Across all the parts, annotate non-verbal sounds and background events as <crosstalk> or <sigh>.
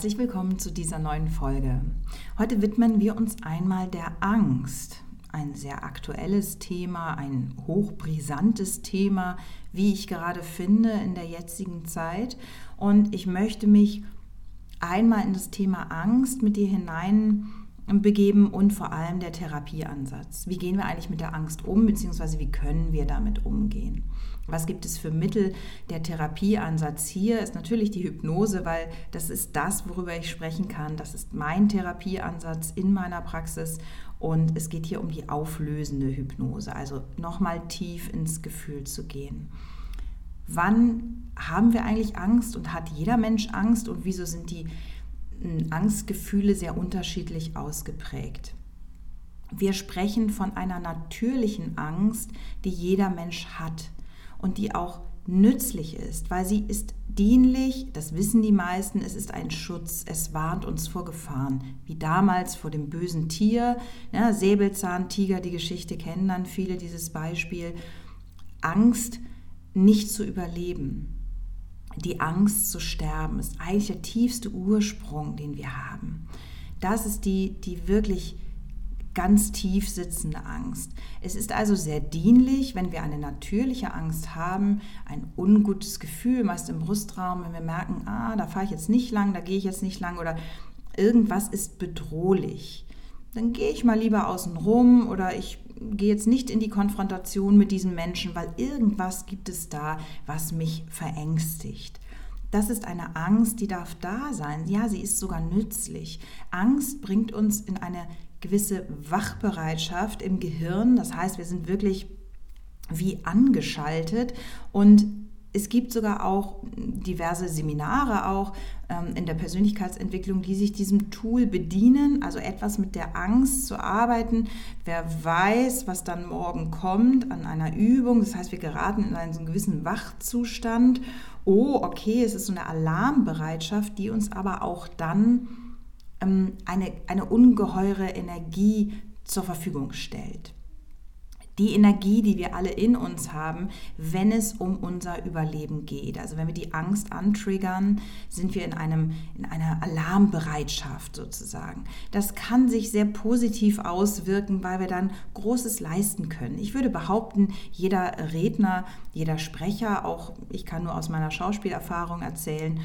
Herzlich willkommen zu dieser neuen Folge. Heute widmen wir uns einmal der Angst. Ein sehr aktuelles Thema, ein hochbrisantes Thema, wie ich gerade finde in der jetzigen Zeit. Und ich möchte mich einmal in das Thema Angst mit dir hinein begeben und vor allem der Therapieansatz. Wie gehen wir eigentlich mit der Angst um, beziehungsweise wie können wir damit umgehen? Was gibt es für Mittel? Der Therapieansatz hier ist natürlich die Hypnose, weil das ist das, worüber ich sprechen kann. Das ist mein Therapieansatz in meiner Praxis und es geht hier um die auflösende Hypnose, also nochmal tief ins Gefühl zu gehen. Wann haben wir eigentlich Angst und hat jeder Mensch Angst und wieso sind die Angstgefühle sehr unterschiedlich ausgeprägt. Wir sprechen von einer natürlichen Angst, die jeder Mensch hat und die auch nützlich ist, weil sie ist dienlich, das wissen die meisten, es ist ein Schutz, es warnt uns vor Gefahren, wie damals vor dem bösen Tier, ja, Säbelzahntiger, die Geschichte kennen dann viele dieses Beispiel, Angst nicht zu überleben, die Angst zu sterben ist eigentlich der tiefste Ursprung, den wir haben. Das ist die, die wirklich ganz tief sitzende Angst. Es ist also sehr dienlich, wenn wir eine natürliche Angst haben, ein ungutes Gefühl, meist im Brustraum, wenn wir merken, ah, da fahre ich jetzt nicht lang, da gehe ich jetzt nicht lang oder irgendwas ist bedrohlich. Dann gehe ich mal lieber außen rum oder ich gehe jetzt nicht in die Konfrontation mit diesen Menschen, weil irgendwas gibt es da, was mich verängstigt. Das ist eine Angst, die darf da sein. Ja, sie ist sogar nützlich. Angst bringt uns in eine gewisse Wachbereitschaft im Gehirn. Das heißt, wir sind wirklich wie angeschaltet und es gibt sogar auch diverse Seminare auch ähm, in der Persönlichkeitsentwicklung, die sich diesem Tool bedienen, also etwas mit der Angst zu arbeiten. Wer weiß, was dann morgen kommt an einer Übung, das heißt, wir geraten in einen so gewissen Wachzustand. Oh, okay, es ist so eine Alarmbereitschaft, die uns aber auch dann ähm, eine, eine ungeheure Energie zur Verfügung stellt die Energie, die wir alle in uns haben, wenn es um unser Überleben geht. Also wenn wir die Angst antriggern, sind wir in, einem, in einer Alarmbereitschaft sozusagen. Das kann sich sehr positiv auswirken, weil wir dann Großes leisten können. Ich würde behaupten, jeder Redner, jeder Sprecher, auch ich kann nur aus meiner Schauspielerfahrung erzählen,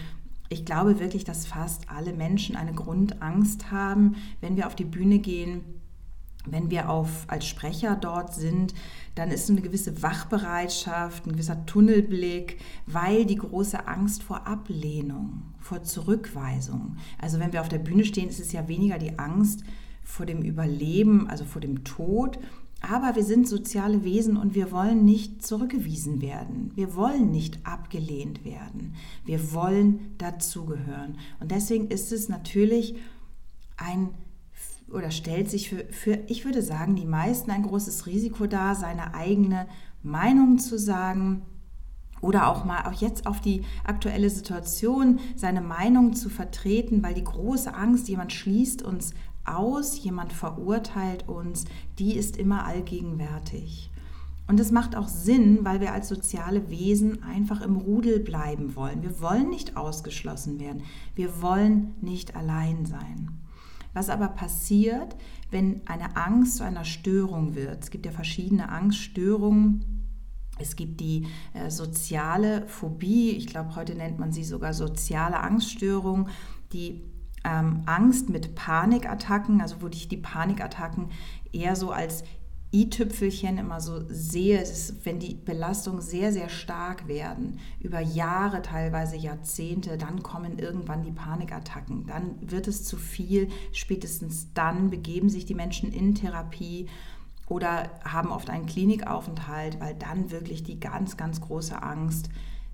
ich glaube wirklich, dass fast alle Menschen eine Grundangst haben, wenn wir auf die Bühne gehen wenn wir auf, als Sprecher dort sind, dann ist eine gewisse Wachbereitschaft, ein gewisser Tunnelblick, weil die große Angst vor Ablehnung, vor Zurückweisung. Also wenn wir auf der Bühne stehen, ist es ja weniger die Angst vor dem Überleben, also vor dem Tod, aber wir sind soziale Wesen und wir wollen nicht zurückgewiesen werden. Wir wollen nicht abgelehnt werden. Wir wollen dazugehören. Und deswegen ist es natürlich ein oder stellt sich für, für, ich würde sagen, die meisten ein großes Risiko dar, seine eigene Meinung zu sagen oder auch mal auch jetzt auf die aktuelle Situation seine Meinung zu vertreten, weil die große Angst, jemand schließt uns aus, jemand verurteilt uns, die ist immer allgegenwärtig. Und es macht auch Sinn, weil wir als soziale Wesen einfach im Rudel bleiben wollen. Wir wollen nicht ausgeschlossen werden. Wir wollen nicht allein sein. Was aber passiert, wenn eine Angst zu einer Störung wird? Es gibt ja verschiedene Angststörungen. Es gibt die äh, soziale Phobie, ich glaube, heute nennt man sie sogar soziale Angststörung, die ähm, Angst mit Panikattacken, also wo ich die Panikattacken eher so als i-Tüpfelchen immer so sehe, ist, wenn die Belastungen sehr, sehr stark werden, über Jahre, teilweise Jahrzehnte, dann kommen irgendwann die Panikattacken. Dann wird es zu viel. Spätestens dann begeben sich die Menschen in Therapie oder haben oft einen Klinikaufenthalt, weil dann wirklich die ganz, ganz große Angst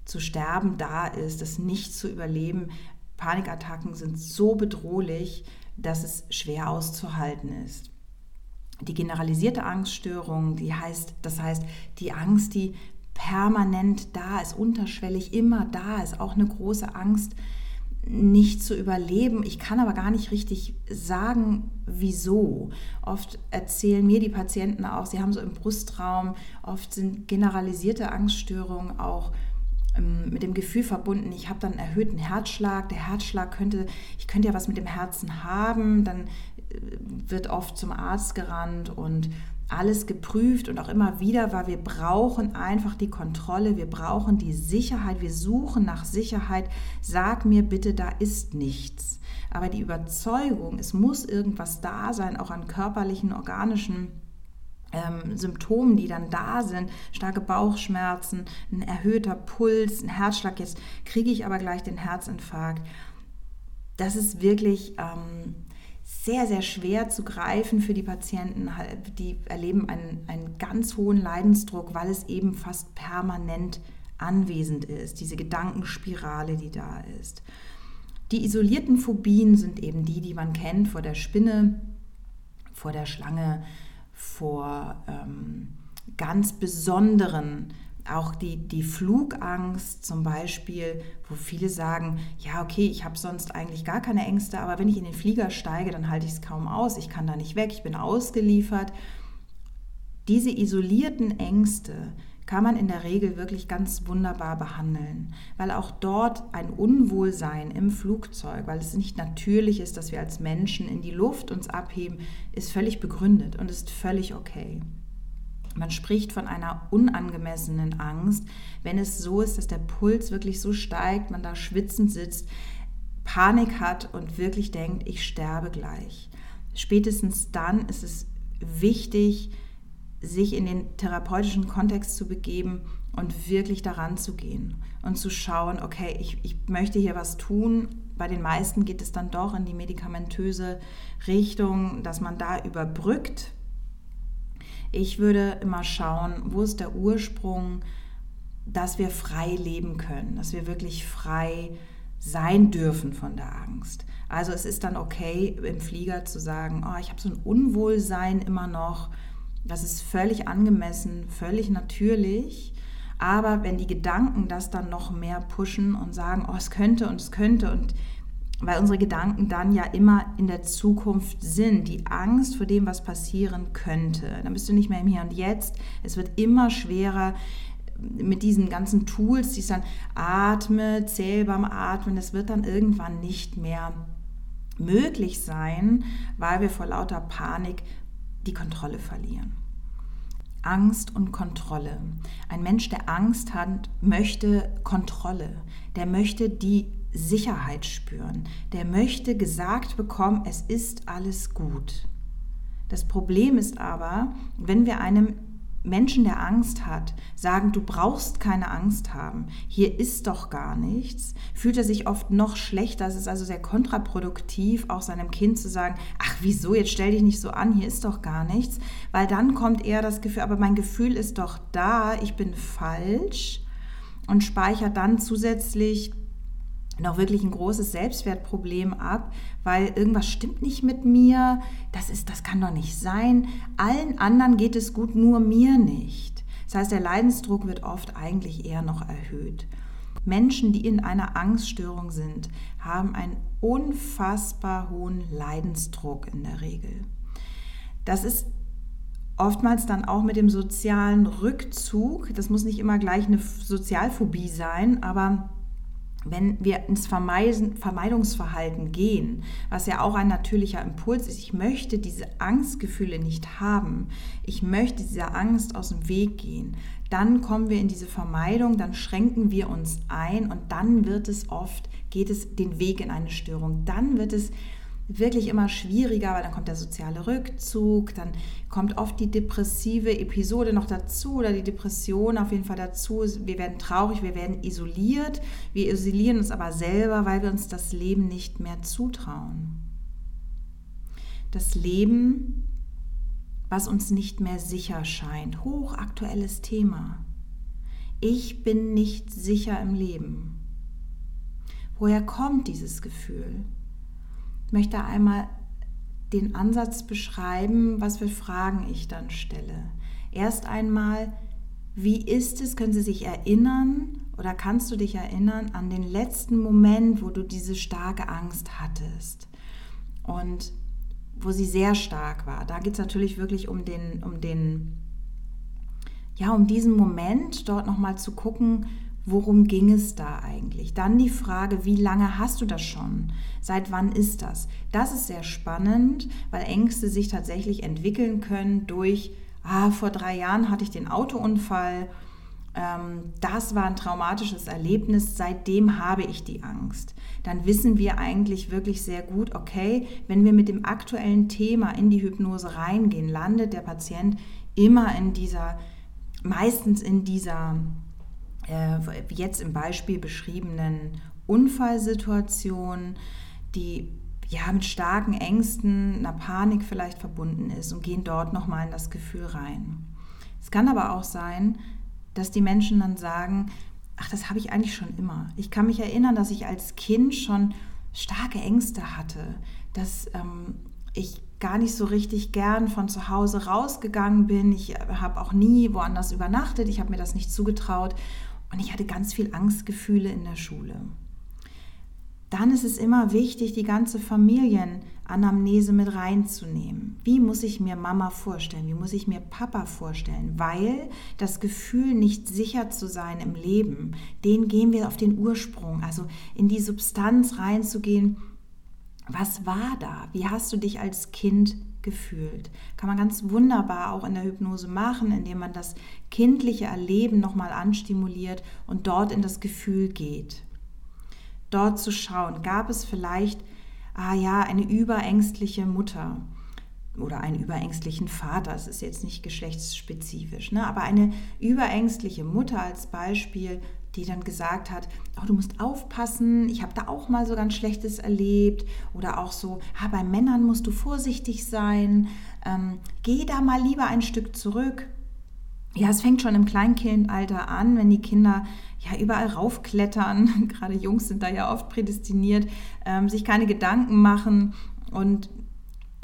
zu sterben da ist, das nicht zu überleben. Panikattacken sind so bedrohlich, dass es schwer auszuhalten ist. Die generalisierte Angststörung, die heißt, das heißt, die Angst, die permanent da ist, unterschwellig immer da ist, auch eine große Angst, nicht zu überleben. Ich kann aber gar nicht richtig sagen, wieso. Oft erzählen mir die Patienten auch, sie haben so im Brustraum, oft sind generalisierte Angststörungen auch ähm, mit dem Gefühl verbunden, ich habe dann erhöhten Herzschlag. Der Herzschlag könnte, ich könnte ja was mit dem Herzen haben. Dann wird oft zum Arzt gerannt und alles geprüft und auch immer wieder, weil wir brauchen einfach die Kontrolle, wir brauchen die Sicherheit, wir suchen nach Sicherheit. Sag mir bitte, da ist nichts. Aber die Überzeugung, es muss irgendwas da sein, auch an körperlichen, organischen ähm, Symptomen, die dann da sind, starke Bauchschmerzen, ein erhöhter Puls, ein Herzschlag, jetzt kriege ich aber gleich den Herzinfarkt. Das ist wirklich ähm, sehr, sehr schwer zu greifen für die Patienten. Die erleben einen, einen ganz hohen Leidensdruck, weil es eben fast permanent anwesend ist, diese Gedankenspirale, die da ist. Die isolierten Phobien sind eben die, die man kennt vor der Spinne, vor der Schlange, vor ähm, ganz besonderen auch die, die Flugangst zum Beispiel, wo viele sagen, ja, okay, ich habe sonst eigentlich gar keine Ängste, aber wenn ich in den Flieger steige, dann halte ich es kaum aus, ich kann da nicht weg, ich bin ausgeliefert. Diese isolierten Ängste kann man in der Regel wirklich ganz wunderbar behandeln, weil auch dort ein Unwohlsein im Flugzeug, weil es nicht natürlich ist, dass wir als Menschen in die Luft uns abheben, ist völlig begründet und ist völlig okay. Man spricht von einer unangemessenen Angst, wenn es so ist, dass der Puls wirklich so steigt, man da schwitzend sitzt, Panik hat und wirklich denkt, ich sterbe gleich. Spätestens dann ist es wichtig, sich in den therapeutischen Kontext zu begeben und wirklich daran zu gehen und zu schauen, okay, ich, ich möchte hier was tun. Bei den meisten geht es dann doch in die medikamentöse Richtung, dass man da überbrückt, ich würde immer schauen, wo ist der Ursprung, dass wir frei leben können, dass wir wirklich frei sein dürfen von der Angst. Also es ist dann okay, im Flieger zu sagen, oh, ich habe so ein Unwohlsein immer noch. Das ist völlig angemessen, völlig natürlich. Aber wenn die Gedanken das dann noch mehr pushen und sagen, oh, es könnte und es könnte und weil unsere Gedanken dann ja immer in der Zukunft sind, die Angst vor dem, was passieren könnte. Dann bist du nicht mehr im Hier und Jetzt. Es wird immer schwerer mit diesen ganzen Tools, die dann atme, zähl beim Atmen, das wird dann irgendwann nicht mehr möglich sein, weil wir vor lauter Panik die Kontrolle verlieren. Angst und Kontrolle. Ein Mensch, der Angst hat, möchte Kontrolle. Der möchte die Sicherheit spüren. Der möchte gesagt bekommen, es ist alles gut. Das Problem ist aber, wenn wir einem Menschen, der Angst hat, sagen, du brauchst keine Angst haben, hier ist doch gar nichts, fühlt er sich oft noch schlechter. Es ist also sehr kontraproduktiv, auch seinem Kind zu sagen, ach wieso, jetzt stell dich nicht so an, hier ist doch gar nichts, weil dann kommt eher das Gefühl, aber mein Gefühl ist doch da, ich bin falsch und speichert dann zusätzlich noch wirklich ein großes Selbstwertproblem ab, weil irgendwas stimmt nicht mit mir, das, ist, das kann doch nicht sein, allen anderen geht es gut, nur mir nicht. Das heißt, der Leidensdruck wird oft eigentlich eher noch erhöht. Menschen, die in einer Angststörung sind, haben einen unfassbar hohen Leidensdruck in der Regel. Das ist oftmals dann auch mit dem sozialen Rückzug, das muss nicht immer gleich eine Sozialphobie sein, aber wenn wir ins Vermeidungsverhalten gehen, was ja auch ein natürlicher Impuls ist, ich möchte diese Angstgefühle nicht haben, ich möchte dieser Angst aus dem Weg gehen, dann kommen wir in diese Vermeidung, dann schränken wir uns ein und dann wird es oft, geht es den Weg in eine Störung, dann wird es wirklich immer schwieriger, weil dann kommt der soziale Rückzug, dann kommt oft die depressive Episode noch dazu oder die Depression auf jeden Fall dazu. Wir werden traurig, wir werden isoliert, wir isolieren uns aber selber, weil wir uns das Leben nicht mehr zutrauen. Das Leben, was uns nicht mehr sicher scheint, hochaktuelles Thema. ich bin nicht sicher im Leben. Woher kommt dieses Gefühl? Möchte einmal den Ansatz beschreiben, was für Fragen ich dann stelle. Erst einmal, wie ist es, können Sie sich erinnern oder kannst du dich erinnern an den letzten Moment, wo du diese starke Angst hattest und wo sie sehr stark war? Da geht es natürlich wirklich um den, um den, ja, um diesen Moment, dort nochmal zu gucken, worum ging es da eigentlich? Dann die Frage, wie lange hast du das schon? Seit wann ist das? Das ist sehr spannend, weil Ängste sich tatsächlich entwickeln können durch ah, vor drei Jahren hatte ich den Autounfall, ähm, das war ein traumatisches Erlebnis, seitdem habe ich die Angst. Dann wissen wir eigentlich wirklich sehr gut, okay, wenn wir mit dem aktuellen Thema in die Hypnose reingehen, landet der Patient immer in dieser, meistens in dieser, äh, jetzt im Beispiel beschriebenen Unfallsituation, die ja, mit starken Ängsten, einer Panik vielleicht verbunden ist und gehen dort nochmal in das Gefühl rein. Es kann aber auch sein, dass die Menschen dann sagen, ach, das habe ich eigentlich schon immer. Ich kann mich erinnern, dass ich als Kind schon starke Ängste hatte, dass ähm, ich gar nicht so richtig gern von zu Hause rausgegangen bin. Ich habe auch nie woanders übernachtet. Ich habe mir das nicht zugetraut. Und ich hatte ganz viel Angstgefühle in der Schule dann ist es immer wichtig, die ganze Familienanamnese mit reinzunehmen. Wie muss ich mir Mama vorstellen? Wie muss ich mir Papa vorstellen? Weil das Gefühl, nicht sicher zu sein im Leben, den gehen wir auf den Ursprung, also in die Substanz reinzugehen. Was war da? Wie hast du dich als Kind gefühlt? Kann man ganz wunderbar auch in der Hypnose machen, indem man das kindliche Erleben nochmal anstimuliert und dort in das Gefühl geht dort zu schauen, gab es vielleicht, ah ja, eine überängstliche Mutter oder einen überängstlichen Vater, es ist jetzt nicht geschlechtsspezifisch, ne? aber eine überängstliche Mutter als Beispiel, die dann gesagt hat, oh, du musst aufpassen, ich habe da auch mal so ganz Schlechtes erlebt oder auch so, ah, bei Männern musst du vorsichtig sein, ähm, geh da mal lieber ein Stück zurück. Ja, es fängt schon im Kleinkindalter an, wenn die Kinder ja überall raufklettern, <laughs> gerade Jungs sind da ja oft prädestiniert, ähm, sich keine Gedanken machen und,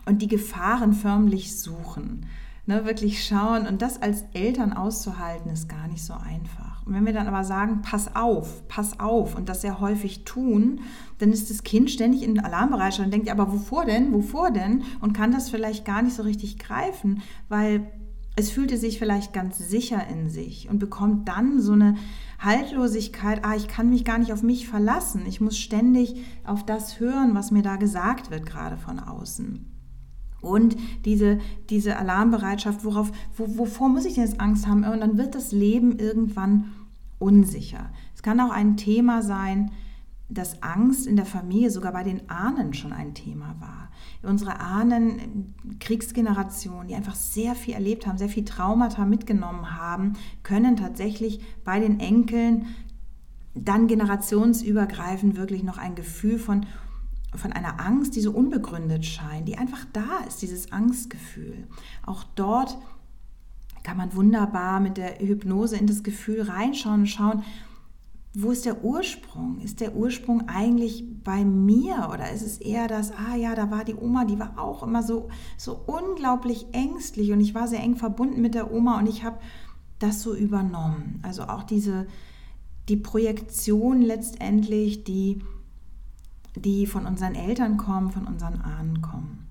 und die Gefahren förmlich suchen. Ne, wirklich schauen und das als Eltern auszuhalten, ist gar nicht so einfach. Und wenn wir dann aber sagen, pass auf, pass auf und das sehr häufig tun, dann ist das Kind ständig in Alarmbereitschaft und denkt, aber wovor denn, wovor denn? Und kann das vielleicht gar nicht so richtig greifen, weil es fühlte sich vielleicht ganz sicher in sich und bekommt dann so eine Haltlosigkeit, ah, ich kann mich gar nicht auf mich verlassen, ich muss ständig auf das hören, was mir da gesagt wird, gerade von außen. Und diese, diese Alarmbereitschaft, worauf, wo, wovor muss ich denn jetzt Angst haben? Und dann wird das Leben irgendwann unsicher. Es kann auch ein Thema sein, dass Angst in der Familie sogar bei den Ahnen schon ein Thema war. Unsere Ahnen, Kriegsgenerationen, die einfach sehr viel erlebt haben, sehr viel Traumata mitgenommen haben, können tatsächlich bei den Enkeln dann generationsübergreifend wirklich noch ein Gefühl von, von einer Angst, die so unbegründet scheint, die einfach da ist, dieses Angstgefühl. Auch dort kann man wunderbar mit der Hypnose in das Gefühl reinschauen und schauen, wo ist der Ursprung? Ist der Ursprung eigentlich bei mir oder ist es eher das, ah ja, da war die Oma, die war auch immer so, so unglaublich ängstlich und ich war sehr eng verbunden mit der Oma und ich habe das so übernommen. Also auch diese, die Projektion letztendlich, die, die von unseren Eltern kommen, von unseren Ahnen kommen.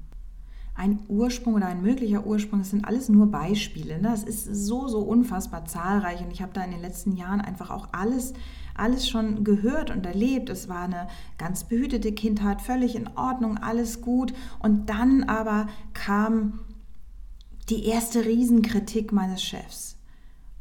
Ein Ursprung oder ein möglicher Ursprung, das sind alles nur Beispiele. Ne? Das ist so, so unfassbar zahlreich und ich habe da in den letzten Jahren einfach auch alles alles schon gehört und erlebt. Es war eine ganz behütete Kindheit, völlig in Ordnung, alles gut. Und dann aber kam die erste Riesenkritik meines Chefs.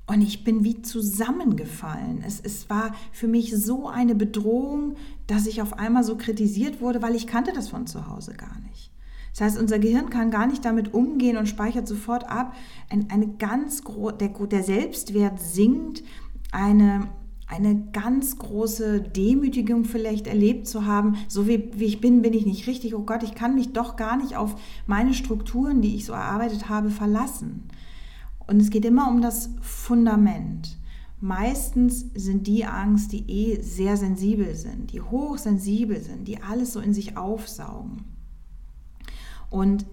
Und ich bin wie zusammengefallen. Es, es war für mich so eine Bedrohung, dass ich auf einmal so kritisiert wurde, weil ich kannte das von zu Hause gar nicht. Das heißt, unser Gehirn kann gar nicht damit umgehen und speichert sofort ab. Ein, eine ganz der, der Selbstwert sinkt, eine eine ganz große Demütigung vielleicht erlebt zu haben, so wie, wie ich bin, bin ich nicht richtig, oh Gott, ich kann mich doch gar nicht auf meine Strukturen, die ich so erarbeitet habe, verlassen. Und es geht immer um das Fundament. Meistens sind die Angst, die eh sehr sensibel sind, die hochsensibel sind, die alles so in sich aufsaugen. Und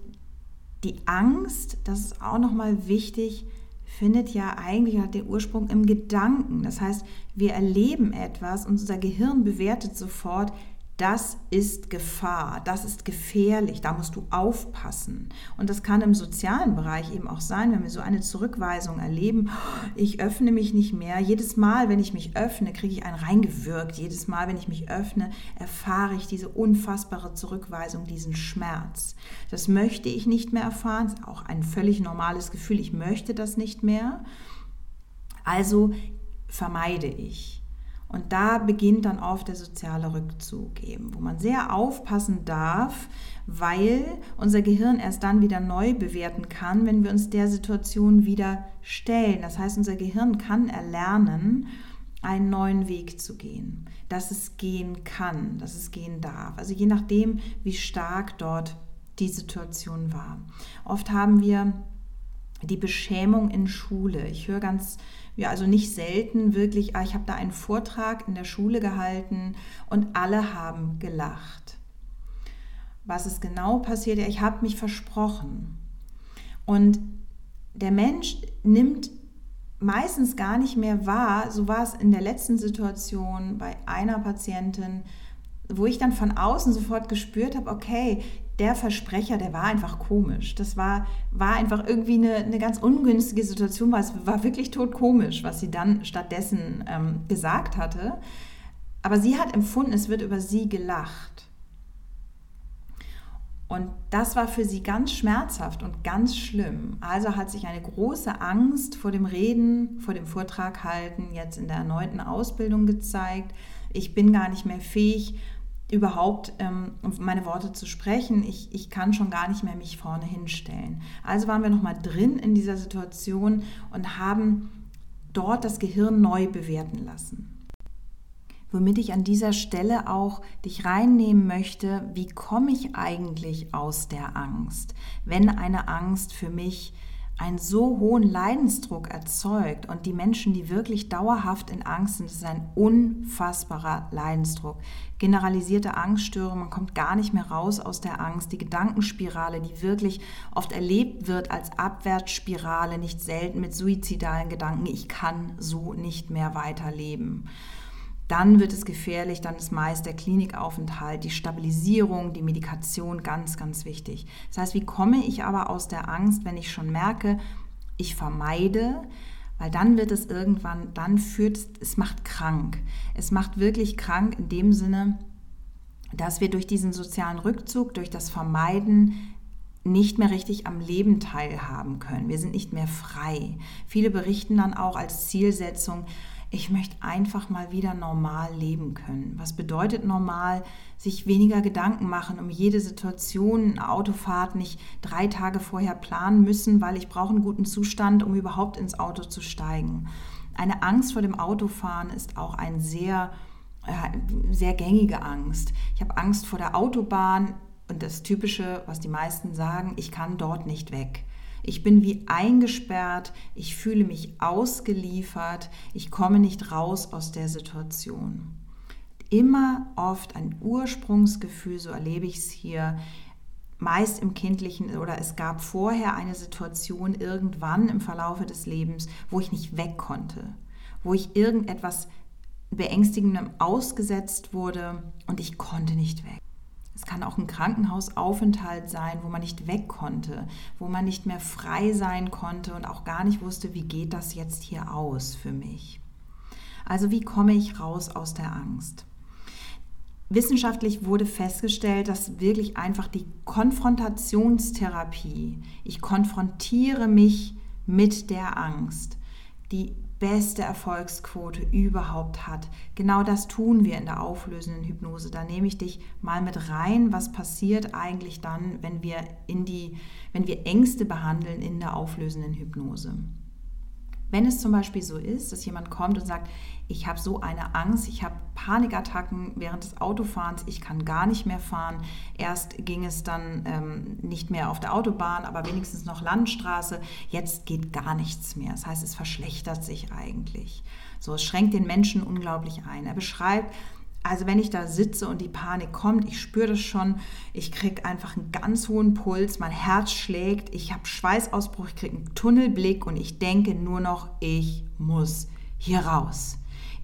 die Angst, das ist auch nochmal wichtig, findet ja eigentlich hat den Ursprung im Gedanken. Das heißt, wir erleben etwas und unser Gehirn bewertet sofort, das ist Gefahr, das ist gefährlich, da musst du aufpassen. Und das kann im sozialen Bereich eben auch sein, wenn wir so eine Zurückweisung erleben, ich öffne mich nicht mehr. Jedes Mal, wenn ich mich öffne, kriege ich einen reingewirkt. Jedes Mal, wenn ich mich öffne, erfahre ich diese unfassbare Zurückweisung, diesen Schmerz. Das möchte ich nicht mehr erfahren, das ist auch ein völlig normales Gefühl, ich möchte das nicht mehr. Also vermeide ich. Und da beginnt dann oft der soziale Rückzug eben, wo man sehr aufpassen darf, weil unser Gehirn erst dann wieder neu bewerten kann, wenn wir uns der Situation wieder stellen. Das heißt, unser Gehirn kann erlernen, einen neuen Weg zu gehen, dass es gehen kann, dass es gehen darf. Also je nachdem, wie stark dort die Situation war. Oft haben wir die Beschämung in Schule. Ich höre ganz ja, also nicht selten wirklich, ah, ich habe da einen Vortrag in der Schule gehalten und alle haben gelacht. Was ist genau passiert? Ja, ich habe mich versprochen. Und der Mensch nimmt meistens gar nicht mehr wahr, so war es in der letzten Situation bei einer Patientin, wo ich dann von außen sofort gespürt habe, okay, der Versprecher, der war einfach komisch. Das war, war einfach irgendwie eine, eine ganz ungünstige Situation, weil es war wirklich totkomisch, was sie dann stattdessen ähm, gesagt hatte. Aber sie hat empfunden, es wird über sie gelacht. Und das war für sie ganz schmerzhaft und ganz schlimm. Also hat sich eine große Angst vor dem Reden, vor dem Vortrag halten, jetzt in der erneuten Ausbildung gezeigt. Ich bin gar nicht mehr fähig, überhaupt ähm, meine Worte zu sprechen. Ich, ich kann schon gar nicht mehr mich vorne hinstellen. Also waren wir nochmal drin in dieser Situation und haben dort das Gehirn neu bewerten lassen. Womit ich an dieser Stelle auch dich reinnehmen möchte, wie komme ich eigentlich aus der Angst, wenn eine Angst für mich einen so hohen Leidensdruck erzeugt und die Menschen, die wirklich dauerhaft in Angst sind, das ist ein unfassbarer Leidensdruck. Generalisierte Angststörung, man kommt gar nicht mehr raus aus der Angst. Die Gedankenspirale, die wirklich oft erlebt wird als Abwärtsspirale, nicht selten mit suizidalen Gedanken, ich kann so nicht mehr weiterleben dann wird es gefährlich, dann ist meist der Klinikaufenthalt, die Stabilisierung, die Medikation ganz, ganz wichtig. Das heißt, wie komme ich aber aus der Angst, wenn ich schon merke, ich vermeide, weil dann wird es irgendwann, dann führt es, es macht krank. Es macht wirklich krank in dem Sinne, dass wir durch diesen sozialen Rückzug, durch das Vermeiden nicht mehr richtig am Leben teilhaben können. Wir sind nicht mehr frei. Viele berichten dann auch als Zielsetzung, ich möchte einfach mal wieder normal leben können. Was bedeutet normal? Sich weniger Gedanken machen um jede Situation, Autofahrt nicht drei Tage vorher planen müssen, weil ich brauche einen guten Zustand, um überhaupt ins Auto zu steigen. Eine Angst vor dem Autofahren ist auch ein sehr, sehr gängige Angst. Ich habe Angst vor der Autobahn und das Typische, was die meisten sagen, ich kann dort nicht weg. Ich bin wie eingesperrt, ich fühle mich ausgeliefert, ich komme nicht raus aus der Situation. Immer oft ein Ursprungsgefühl, so erlebe ich es hier, meist im kindlichen oder es gab vorher eine Situation irgendwann im Verlaufe des Lebens, wo ich nicht weg konnte, wo ich irgendetwas beängstigendem ausgesetzt wurde und ich konnte nicht weg. Es kann auch ein Krankenhausaufenthalt sein, wo man nicht weg konnte, wo man nicht mehr frei sein konnte und auch gar nicht wusste, wie geht das jetzt hier aus für mich. Also wie komme ich raus aus der Angst? Wissenschaftlich wurde festgestellt, dass wirklich einfach die Konfrontationstherapie, ich konfrontiere mich mit der Angst, die beste Erfolgsquote überhaupt hat. Genau das tun wir in der auflösenden Hypnose. Da nehme ich dich mal mit rein, was passiert eigentlich dann, wenn wir in die wenn wir Ängste behandeln in der auflösenden Hypnose. Wenn es zum Beispiel so ist, dass jemand kommt und sagt, ich habe so eine Angst, ich habe Panikattacken während des Autofahrens, ich kann gar nicht mehr fahren. Erst ging es dann ähm, nicht mehr auf der Autobahn, aber wenigstens noch Landstraße. Jetzt geht gar nichts mehr. Das heißt, es verschlechtert sich eigentlich. So, es schränkt den Menschen unglaublich ein. Er beschreibt, also wenn ich da sitze und die Panik kommt, ich spüre das schon, ich kriege einfach einen ganz hohen Puls, mein Herz schlägt, ich habe Schweißausbruch, ich kriege einen Tunnelblick und ich denke nur noch, ich muss hier raus.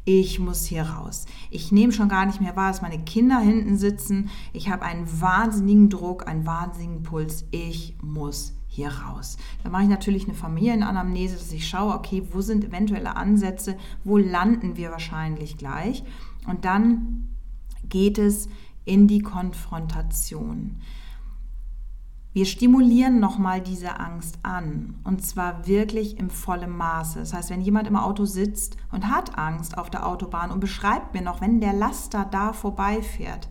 Ich muss hier raus. Ich nehme schon gar nicht mehr wahr, dass meine Kinder hinten sitzen. Ich habe einen wahnsinnigen Druck, einen wahnsinnigen Puls. Ich muss hier raus. Da mache ich natürlich eine Familienanamnese, dass ich schaue, okay, wo sind eventuelle Ansätze, wo landen wir wahrscheinlich gleich. Und dann geht es in die Konfrontation. Wir stimulieren nochmal diese Angst an und zwar wirklich im vollen Maße. Das heißt, wenn jemand im Auto sitzt und hat Angst auf der Autobahn und beschreibt mir noch, wenn der Laster da vorbeifährt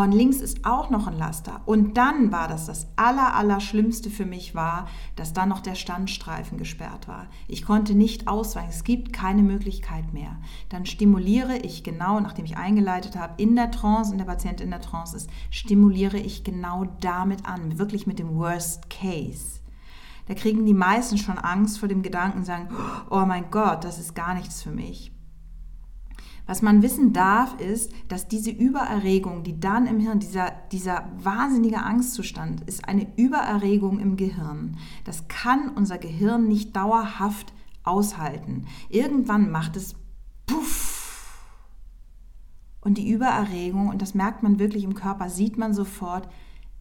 und links ist auch noch ein Laster. Und dann war das das aller, aller für mich war, dass dann noch der Standstreifen gesperrt war. Ich konnte nicht ausweichen. Es gibt keine Möglichkeit mehr. Dann stimuliere ich genau, nachdem ich eingeleitet habe, in der Trance, und der Patient in der Trance ist, stimuliere ich genau damit an. Wirklich mit dem Worst Case. Da kriegen die meisten schon Angst vor dem Gedanken sagen, oh mein Gott, das ist gar nichts für mich. Was man wissen darf, ist, dass diese Übererregung, die dann im Hirn, dieser, dieser wahnsinnige Angstzustand, ist eine Übererregung im Gehirn. Das kann unser Gehirn nicht dauerhaft aushalten. Irgendwann macht es puff. Und die Übererregung, und das merkt man wirklich im Körper, sieht man sofort,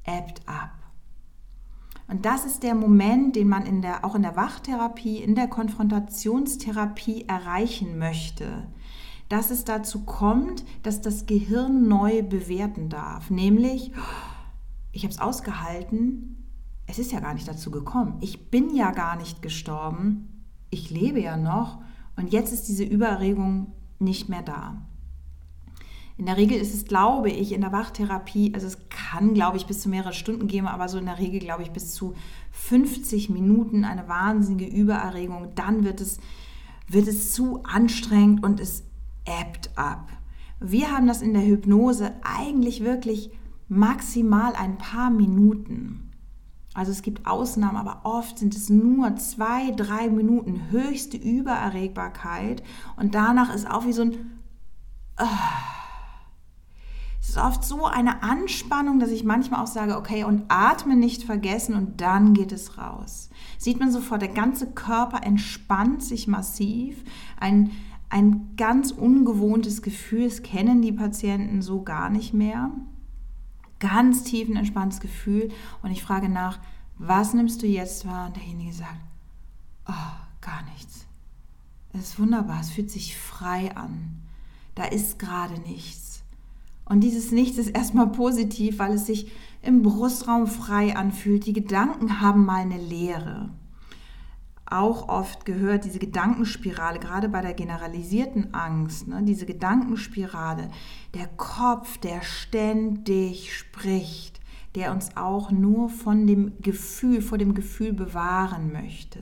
ebbt ab. Und das ist der Moment, den man in der, auch in der Wachtherapie, in der Konfrontationstherapie erreichen möchte dass es dazu kommt, dass das Gehirn neu bewerten darf. Nämlich, ich habe es ausgehalten, es ist ja gar nicht dazu gekommen. Ich bin ja gar nicht gestorben, ich lebe ja noch und jetzt ist diese Übererregung nicht mehr da. In der Regel ist es, glaube ich, in der Wachtherapie, also es kann, glaube ich, bis zu mehrere Stunden gehen, aber so in der Regel, glaube ich, bis zu 50 Minuten eine wahnsinnige Übererregung. Dann wird es, wird es zu anstrengend und es ebbt ab. Wir haben das in der Hypnose eigentlich wirklich maximal ein paar Minuten. Also es gibt Ausnahmen, aber oft sind es nur zwei, drei Minuten höchste Übererregbarkeit und danach ist auch wie so ein... Uh, es ist oft so eine Anspannung, dass ich manchmal auch sage, okay, und atme nicht vergessen und dann geht es raus. Sieht man sofort, der ganze Körper entspannt sich massiv. Ein, ein ganz ungewohntes Gefühl, das kennen die Patienten so gar nicht mehr. Ganz tiefen, entspanntes Gefühl. Und ich frage nach, was nimmst du jetzt wahr? Und derjenige sagt, oh, gar nichts. Es ist wunderbar, es fühlt sich frei an. Da ist gerade nichts. Und dieses Nichts ist erstmal positiv, weil es sich im Brustraum frei anfühlt. Die Gedanken haben mal eine Leere auch oft gehört, diese Gedankenspirale, gerade bei der generalisierten Angst, ne, diese Gedankenspirale, der Kopf, der ständig spricht, der uns auch nur von dem Gefühl, vor dem Gefühl bewahren möchte.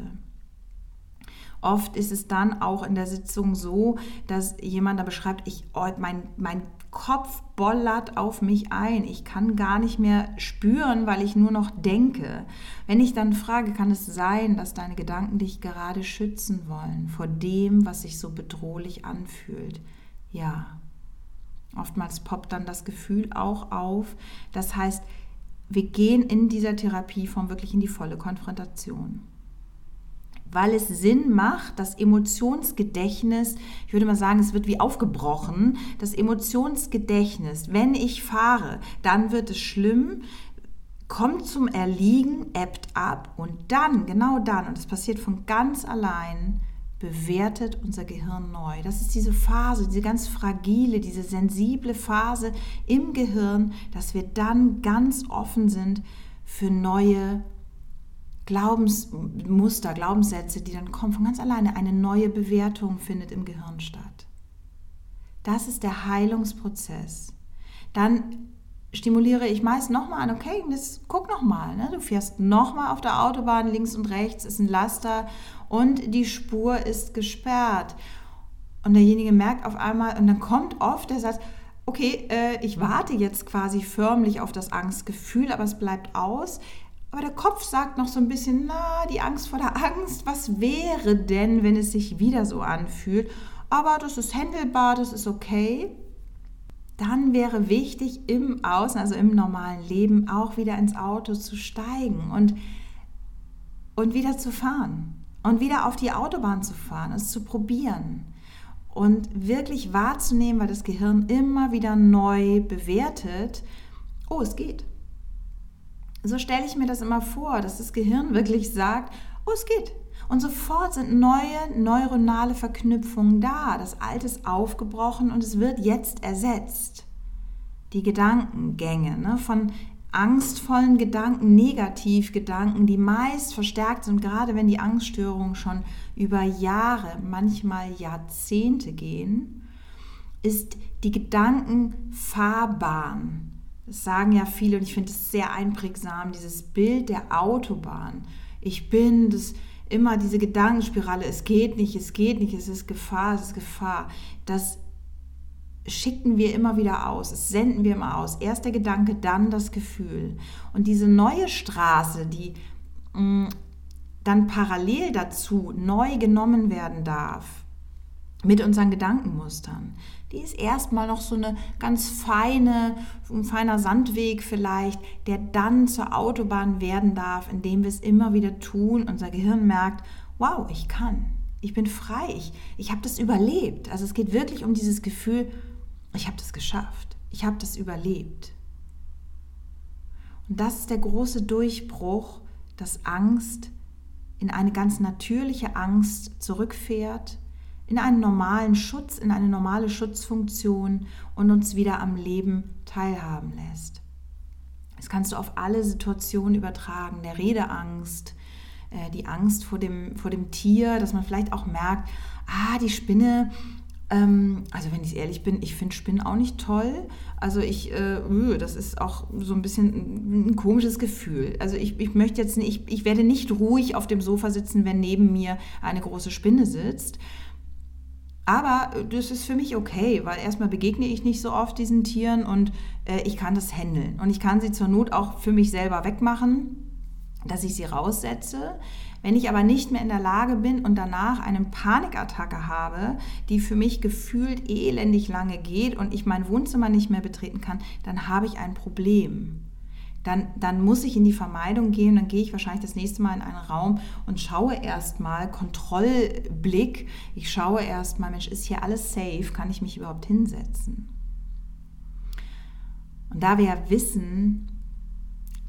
Oft ist es dann auch in der Sitzung so, dass jemand da beschreibt, ich, oh, mein, mein Kopf bollert auf mich ein. Ich kann gar nicht mehr spüren, weil ich nur noch denke. Wenn ich dann frage, kann es sein, dass deine Gedanken dich gerade schützen wollen vor dem, was sich so bedrohlich anfühlt? Ja. Oftmals poppt dann das Gefühl auch auf. Das heißt, wir gehen in dieser Therapieform wirklich in die volle Konfrontation weil es Sinn macht, das Emotionsgedächtnis, ich würde mal sagen, es wird wie aufgebrochen, das Emotionsgedächtnis, wenn ich fahre, dann wird es schlimm, kommt zum Erliegen, ebbt ab und dann, genau dann, und das passiert von ganz allein, bewertet unser Gehirn neu. Das ist diese Phase, diese ganz fragile, diese sensible Phase im Gehirn, dass wir dann ganz offen sind für neue Glaubensmuster, Glaubenssätze, die dann kommen von ganz alleine, eine neue Bewertung findet im Gehirn statt. Das ist der Heilungsprozess. Dann stimuliere ich meist nochmal an, okay, jetzt guck nochmal, ne? du fährst nochmal auf der Autobahn, links und rechts ist ein Laster und die Spur ist gesperrt. Und derjenige merkt auf einmal, und dann kommt oft der Satz, okay, äh, ich warte jetzt quasi förmlich auf das Angstgefühl, aber es bleibt aus. Aber der Kopf sagt noch so ein bisschen, na, die Angst vor der Angst, was wäre denn, wenn es sich wieder so anfühlt? Aber das ist händelbar, das ist okay dann wäre wichtig, im Außen, also im normalen Leben, auch wieder ins Auto zu steigen und, und wieder zu fahren und wieder auf die Autobahn zu fahren, es zu probieren und wirklich wahrzunehmen, weil das Gehirn immer wieder neu bewertet, oh, es geht. So stelle ich mir das immer vor, dass das Gehirn wirklich sagt, oh, es geht. Und sofort sind neue neuronale Verknüpfungen da. Das Alte ist aufgebrochen und es wird jetzt ersetzt. Die Gedankengänge ne, von angstvollen Gedanken, Negativgedanken, die meist verstärkt sind, gerade wenn die Angststörungen schon über Jahre, manchmal Jahrzehnte gehen, ist die Gedankenfahrbahn. Das sagen ja viele und ich finde es sehr einprägsam, dieses Bild der Autobahn. Ich bin das immer diese Gedankenspirale, es geht nicht, es geht nicht, es ist Gefahr, es ist Gefahr. Das schicken wir immer wieder aus, das senden wir immer aus. Erst der Gedanke, dann das Gefühl. Und diese neue Straße, die mh, mm, dann parallel dazu neu genommen werden darf, mit unseren Gedankenmustern, die ist erstmal noch so eine ganz feine, ein feiner Sandweg vielleicht, der dann zur Autobahn werden darf, indem wir es immer wieder tun. Unser Gehirn merkt, wow, ich kann, ich bin frei, ich, ich habe das überlebt. Also es geht wirklich um dieses Gefühl, ich habe das geschafft, ich habe das überlebt. Und das ist der große Durchbruch, dass Angst in eine ganz natürliche Angst zurückfährt in einen normalen Schutz, in eine normale Schutzfunktion und uns wieder am Leben teilhaben lässt. Das kannst du auf alle Situationen übertragen, der Redeangst, äh, die Angst vor dem, vor dem Tier, dass man vielleicht auch merkt, ah, die Spinne, ähm, also wenn ich ehrlich bin, ich finde Spinnen auch nicht toll. Also ich, äh, das ist auch so ein bisschen ein, ein komisches Gefühl. Also ich, ich möchte jetzt nicht, ich, ich werde nicht ruhig auf dem Sofa sitzen, wenn neben mir eine große Spinne sitzt. Aber das ist für mich okay, weil erstmal begegne ich nicht so oft diesen Tieren und äh, ich kann das handeln. Und ich kann sie zur Not auch für mich selber wegmachen, dass ich sie raussetze. Wenn ich aber nicht mehr in der Lage bin und danach eine Panikattacke habe, die für mich gefühlt elendig lange geht und ich mein Wohnzimmer nicht mehr betreten kann, dann habe ich ein Problem dann, dann muss ich in die Vermeidung gehen. Dann gehe ich wahrscheinlich das nächste Mal in einen Raum und schaue erstmal, Kontrollblick, ich schaue erstmal, Mensch, ist hier alles safe? Kann ich mich überhaupt hinsetzen? Und da wir ja wissen,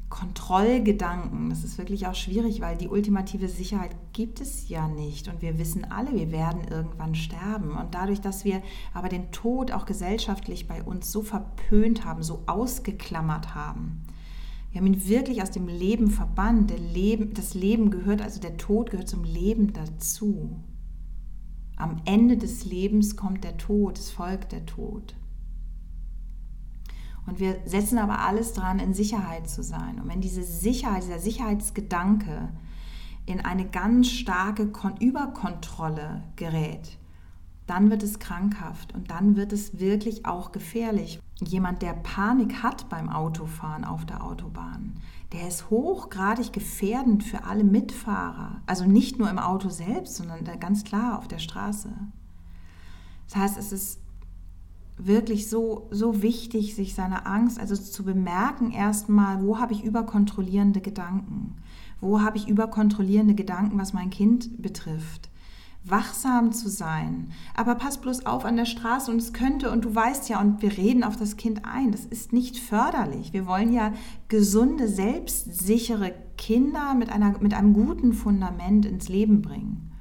Kontrollgedanken, das ist wirklich auch schwierig, weil die ultimative Sicherheit gibt es ja nicht. Und wir wissen alle, wir werden irgendwann sterben. Und dadurch, dass wir aber den Tod auch gesellschaftlich bei uns so verpönt haben, so ausgeklammert haben, wir haben ihn wirklich aus dem Leben verbannt. Leben, das Leben gehört, also der Tod gehört zum Leben dazu. Am Ende des Lebens kommt der Tod, es folgt der Tod. Und wir setzen aber alles dran, in Sicherheit zu sein. Und wenn diese Sicherheit, dieser Sicherheitsgedanke in eine ganz starke Überkontrolle gerät, dann wird es krankhaft und dann wird es wirklich auch gefährlich. Jemand, der Panik hat beim Autofahren auf der Autobahn, der ist hochgradig gefährdend für alle Mitfahrer. Also nicht nur im Auto selbst, sondern ganz klar auf der Straße. Das heißt, es ist wirklich so, so wichtig, sich seine Angst, also zu bemerken erstmal, wo habe ich überkontrollierende Gedanken? Wo habe ich überkontrollierende Gedanken, was mein Kind betrifft? Wachsam zu sein. Aber pass bloß auf an der Straße und es könnte, und du weißt ja, und wir reden auf das Kind ein, das ist nicht förderlich. Wir wollen ja gesunde, selbstsichere Kinder mit, einer, mit einem guten Fundament ins Leben bringen.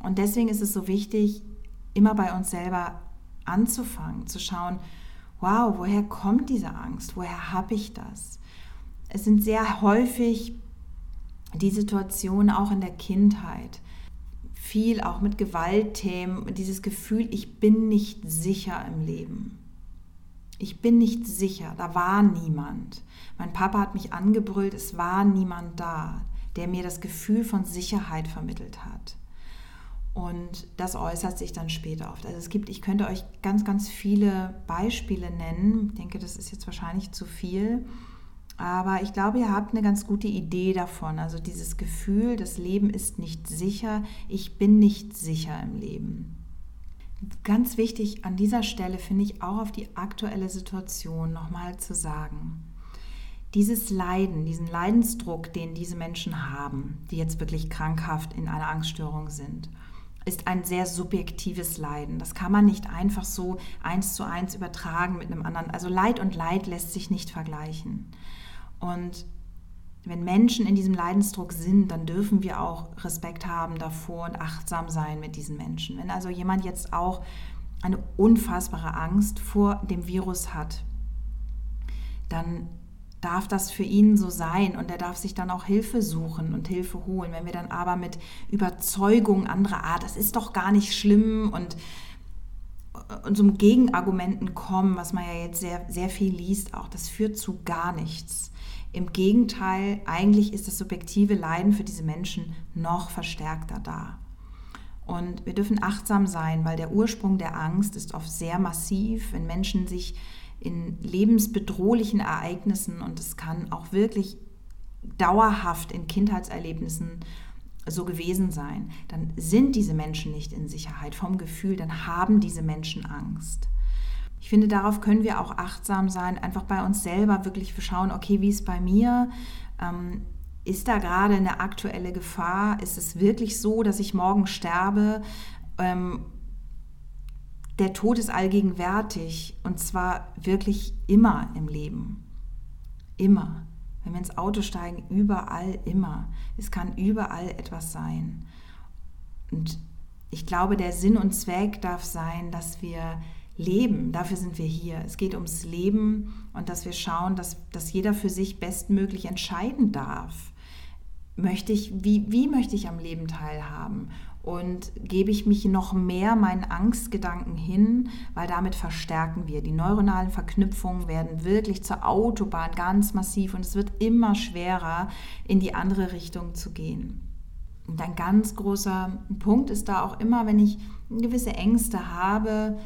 Und deswegen ist es so wichtig, immer bei uns selber anzufangen, zu schauen, wow, woher kommt diese Angst? Woher habe ich das? Es sind sehr häufig die Situationen auch in der Kindheit, viel auch mit Gewaltthemen, dieses Gefühl, ich bin nicht sicher im Leben. Ich bin nicht sicher, da war niemand. Mein Papa hat mich angebrüllt, es war niemand da, der mir das Gefühl von Sicherheit vermittelt hat. Und das äußert sich dann später oft. Also es gibt, ich könnte euch ganz, ganz viele Beispiele nennen. Ich denke, das ist jetzt wahrscheinlich zu viel. Aber ich glaube, ihr habt eine ganz gute Idee davon. Also dieses Gefühl, das Leben ist nicht sicher, ich bin nicht sicher im Leben. Ganz wichtig an dieser Stelle finde ich auch auf die aktuelle Situation nochmal zu sagen. Dieses Leiden, diesen Leidensdruck, den diese Menschen haben, die jetzt wirklich krankhaft in einer Angststörung sind, ist ein sehr subjektives Leiden. Das kann man nicht einfach so eins zu eins übertragen mit einem anderen. Also Leid und Leid lässt sich nicht vergleichen. Und wenn Menschen in diesem Leidensdruck sind, dann dürfen wir auch Respekt haben davor und achtsam sein mit diesen Menschen. Wenn also jemand jetzt auch eine unfassbare Angst vor dem Virus hat, dann darf das für ihn so sein und er darf sich dann auch Hilfe suchen und Hilfe holen. Wenn wir dann aber mit Überzeugung anderer Art, das ist doch gar nicht schlimm und, und so Gegenargumenten kommen, was man ja jetzt sehr, sehr viel liest, auch das führt zu gar nichts. Im Gegenteil, eigentlich ist das subjektive Leiden für diese Menschen noch verstärkter da. Und wir dürfen achtsam sein, weil der Ursprung der Angst ist oft sehr massiv, wenn Menschen sich in lebensbedrohlichen Ereignissen und es kann auch wirklich dauerhaft in Kindheitserlebnissen so gewesen sein, dann sind diese Menschen nicht in Sicherheit vom Gefühl, dann haben diese Menschen Angst. Ich finde, darauf können wir auch achtsam sein, einfach bei uns selber wirklich schauen, okay, wie ist bei mir? Ähm, ist da gerade eine aktuelle Gefahr? Ist es wirklich so, dass ich morgen sterbe? Ähm, der Tod ist allgegenwärtig und zwar wirklich immer im Leben. Immer. Wenn wir ins Auto steigen, überall immer. Es kann überall etwas sein. Und ich glaube, der Sinn und Zweck darf sein, dass wir leben. Dafür sind wir hier. Es geht ums Leben und dass wir schauen, dass, dass jeder für sich bestmöglich entscheiden darf. Möchte ich, wie, wie möchte ich am Leben teilhaben? und gebe ich mich noch mehr meinen Angstgedanken hin, weil damit verstärken wir. Die neuronalen Verknüpfungen werden wirklich zur Autobahn ganz massiv und es wird immer schwerer, in die andere Richtung zu gehen. Und ein ganz großer Punkt ist da auch immer, wenn ich gewisse Ängste habe,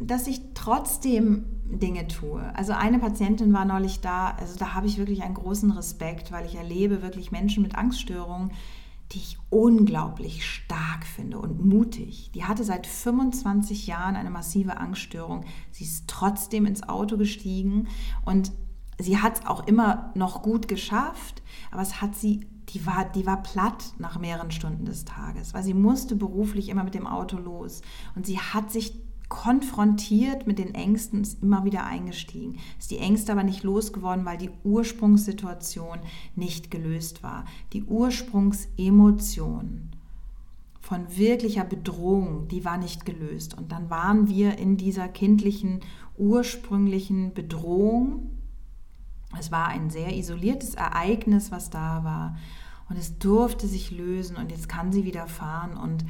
dass ich trotzdem Dinge tue. Also eine Patientin war neulich da, also da habe ich wirklich einen großen Respekt, weil ich erlebe wirklich Menschen mit Angststörungen, die ich unglaublich stark finde und mutig. Die hatte seit 25 Jahren eine massive Angststörung. Sie ist trotzdem ins Auto gestiegen und sie hat es auch immer noch gut geschafft, aber es hat sie, die war, die war platt nach mehreren Stunden des Tages, weil sie musste beruflich immer mit dem Auto los und sie hat sich konfrontiert mit den Ängsten, ist immer wieder eingestiegen. Ist die Ängste aber nicht losgeworden, weil die Ursprungssituation nicht gelöst war. Die Ursprungsemotion von wirklicher Bedrohung, die war nicht gelöst. Und dann waren wir in dieser kindlichen, ursprünglichen Bedrohung. Es war ein sehr isoliertes Ereignis, was da war. Und es durfte sich lösen und jetzt kann sie wieder fahren und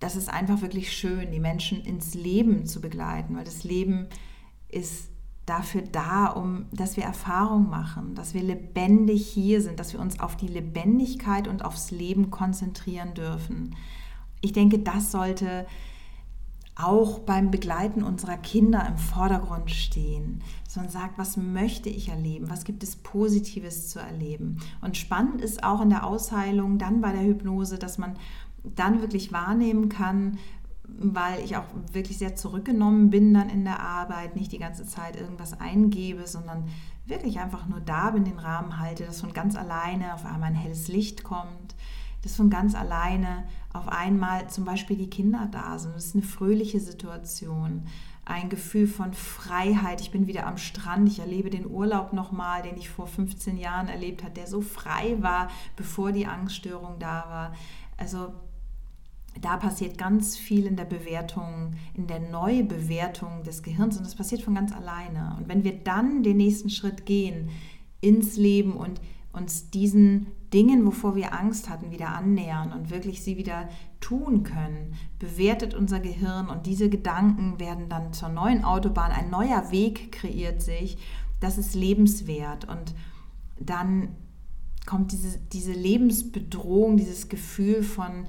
das ist einfach wirklich schön, die Menschen ins Leben zu begleiten, weil das Leben ist dafür da, um, dass wir Erfahrung machen, dass wir lebendig hier sind, dass wir uns auf die Lebendigkeit und aufs Leben konzentrieren dürfen. Ich denke, das sollte auch beim Begleiten unserer Kinder im Vordergrund stehen, dass man sagt, was möchte ich erleben, was gibt es Positives zu erleben. Und spannend ist auch in der Ausheilung, dann bei der Hypnose, dass man dann wirklich wahrnehmen kann, weil ich auch wirklich sehr zurückgenommen bin dann in der Arbeit, nicht die ganze Zeit irgendwas eingebe, sondern wirklich einfach nur da bin, den Rahmen halte, dass von ganz alleine auf einmal ein helles Licht kommt, dass von ganz alleine auf einmal zum Beispiel die Kinder da sind. Das ist eine fröhliche Situation, ein Gefühl von Freiheit. Ich bin wieder am Strand, ich erlebe den Urlaub nochmal, den ich vor 15 Jahren erlebt habe, der so frei war, bevor die Angststörung da war. Also da passiert ganz viel in der Bewertung, in der Neubewertung des Gehirns und das passiert von ganz alleine. Und wenn wir dann den nächsten Schritt gehen ins Leben und uns diesen Dingen, wovor wir Angst hatten, wieder annähern und wirklich sie wieder tun können, bewertet unser Gehirn und diese Gedanken werden dann zur neuen Autobahn. Ein neuer Weg kreiert sich. Das ist lebenswert und dann kommt diese, diese Lebensbedrohung, dieses Gefühl von,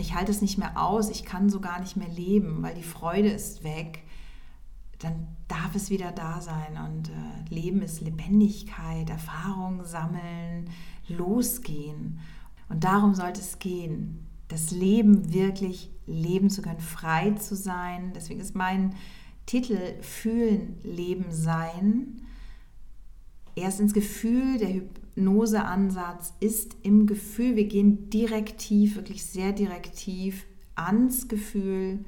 ich halte es nicht mehr aus, ich kann so gar nicht mehr leben, weil die Freude ist weg, dann darf es wieder da sein. Und äh, Leben ist Lebendigkeit, Erfahrung sammeln, losgehen. Und darum sollte es gehen, das Leben wirklich leben zu können, frei zu sein. Deswegen ist mein Titel Fühlen, Leben, Sein. Erst ins Gefühl, der Hypnoseansatz ist im Gefühl. Wir gehen direktiv, wirklich sehr direktiv ans Gefühl,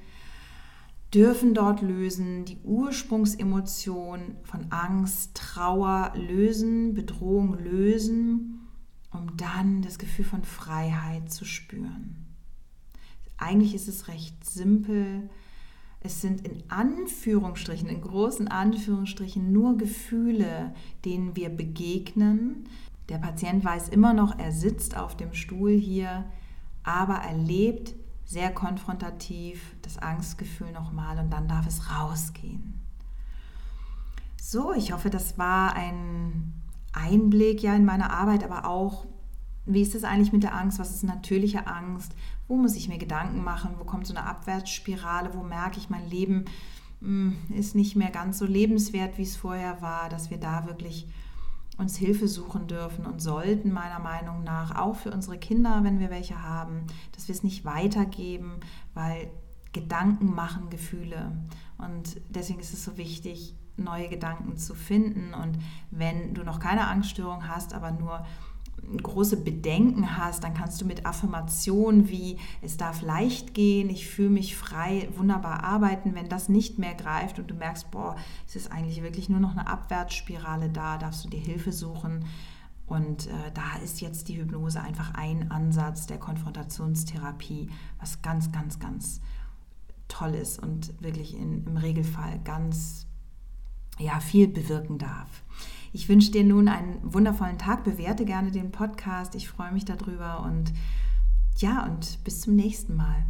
dürfen dort lösen, die Ursprungsemotion von Angst, Trauer lösen, Bedrohung lösen, um dann das Gefühl von Freiheit zu spüren. Eigentlich ist es recht simpel. Es sind in Anführungsstrichen, in großen Anführungsstrichen nur Gefühle, denen wir begegnen. Der Patient weiß immer noch, er sitzt auf dem Stuhl hier, aber erlebt sehr konfrontativ das Angstgefühl nochmal und dann darf es rausgehen. So, ich hoffe, das war ein Einblick ja in meine Arbeit, aber auch, wie ist es eigentlich mit der Angst? Was ist natürliche Angst? Wo muss ich mir Gedanken machen? Wo kommt so eine Abwärtsspirale? Wo merke ich, mein Leben hm, ist nicht mehr ganz so lebenswert, wie es vorher war, dass wir da wirklich uns Hilfe suchen dürfen und sollten, meiner Meinung nach, auch für unsere Kinder, wenn wir welche haben, dass wir es nicht weitergeben, weil Gedanken machen Gefühle. Und deswegen ist es so wichtig, neue Gedanken zu finden. Und wenn du noch keine Angststörung hast, aber nur große Bedenken hast, dann kannst du mit Affirmationen wie es darf leicht gehen, ich fühle mich frei, wunderbar arbeiten. Wenn das nicht mehr greift und du merkst, boah, es ist eigentlich wirklich nur noch eine Abwärtsspirale da, darfst du dir Hilfe suchen. Und äh, da ist jetzt die Hypnose einfach ein Ansatz der Konfrontationstherapie, was ganz, ganz, ganz toll ist und wirklich in, im Regelfall ganz ja, viel bewirken darf. Ich wünsche dir nun einen wundervollen Tag. Bewerte gerne den Podcast. Ich freue mich darüber und ja, und bis zum nächsten Mal.